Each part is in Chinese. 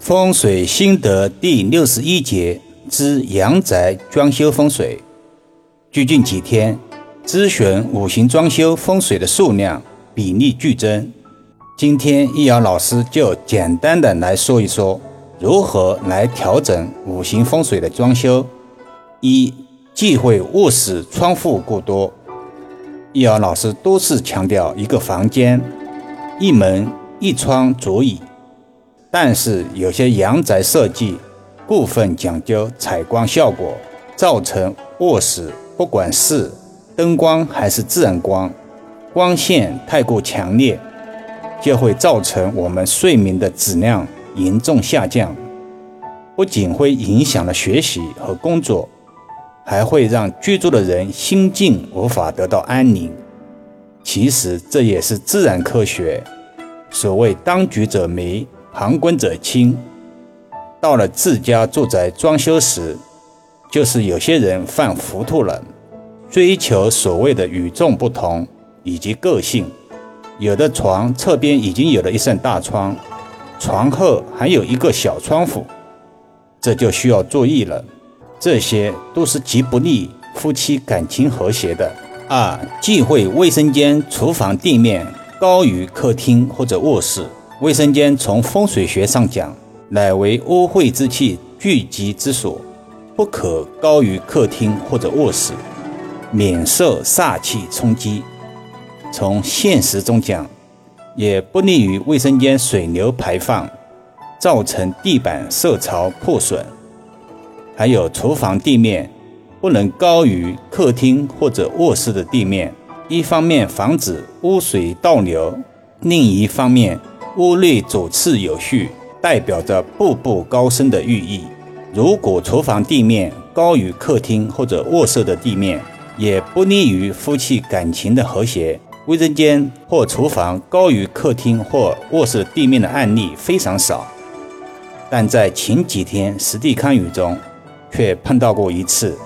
风水心得第六十一节之阳宅装修风水。最近几天，咨询五行装修风水的数量比例剧增。今天易遥老师就简单的来说一说，如何来调整五行风水的装修。一、忌讳卧室窗户过多。易遥老师多次强调，一个房间一门一窗足矣。但是有些阳宅设计部分讲究采光效果，造成卧室不管是灯光还是自然光，光线太过强烈，就会造成我们睡眠的质量严重下降，不仅会影响了学习和工作，还会让居住的人心境无法得到安宁。其实这也是自然科学，所谓当局者迷。旁观者清。到了自家住宅装修时，就是有些人犯糊涂了，追求所谓的与众不同以及个性。有的床侧边已经有了一扇大窗，床后还有一个小窗户，这就需要注意了。这些都是极不利夫妻感情和谐的。二、忌讳卫生间、厨房地面高于客厅或者卧室。卫生间从风水学上讲，乃为污秽之气聚集之所，不可高于客厅或者卧室，免受煞气冲击。从现实中讲，也不利于卫生间水流排放，造成地板受潮破损。还有厨房地面不能高于客厅或者卧室的地面，一方面防止污水倒流，另一方面。屋内主次有序，代表着步步高升的寓意。如果厨房地面高于客厅或者卧室的地面，也不利于夫妻感情的和谐。卫生间或厨房高于客厅或卧室地面的案例非常少，但在前几天实地看雨中，却碰到过一次。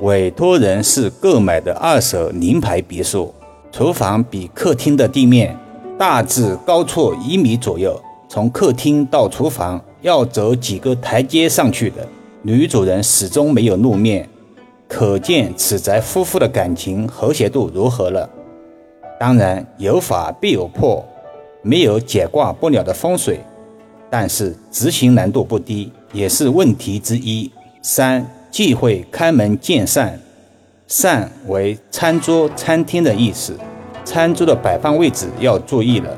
委托人是购买的二手临牌别墅，厨房比客厅的地面。大致高处一米左右，从客厅到厨房要走几个台阶上去的。女主人始终没有露面，可见此宅夫妇的感情和谐度如何了。当然有法必有破，没有解挂不了的风水，但是执行难度不低，也是问题之一。三忌讳开门见扇，扇为餐桌、餐厅的意思。餐桌的摆放位置要注意了。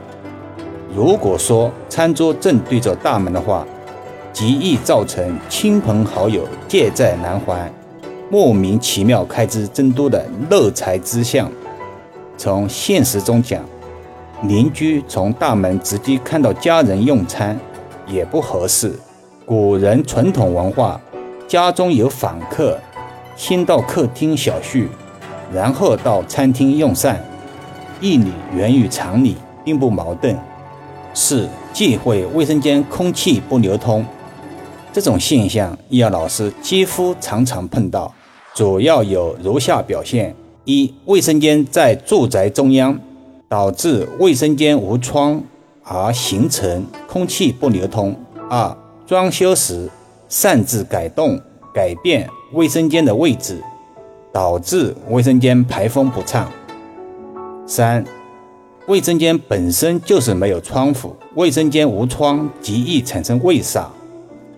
如果说餐桌正对着大门的话，极易造成亲朋好友借债难还，莫名其妙开支增多的漏财之象。从现实中讲，邻居从大门直接看到家人用餐也不合适。古人传统文化，家中有访客，先到客厅小叙，然后到餐厅用膳。义理源于常理，并不矛盾。四忌讳卫生间空气不流通，这种现象，易遥老师几乎常常碰到。主要有如下表现：一、卫生间在住宅中央，导致卫生间无窗而形成空气不流通；二、装修时擅自改动、改变卫生间的位置，导致卫生间排风不畅。三、卫生间本身就是没有窗户，卫生间无窗极易产生卫煞，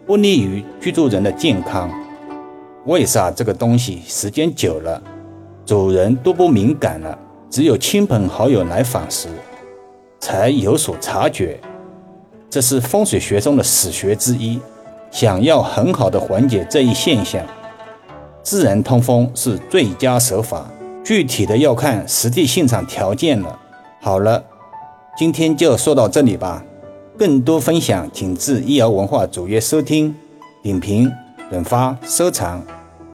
不利于居住人的健康。卫煞这个东西，时间久了，主人都不敏感了，只有亲朋好友来访时，才有所察觉。这是风水学中的死穴之一。想要很好的缓解这一现象，自然通风是最佳手法。具体的要看实际现场条件了。好了，今天就说到这里吧。更多分享，请至易瑶文化主页收听、点评、转发、收藏。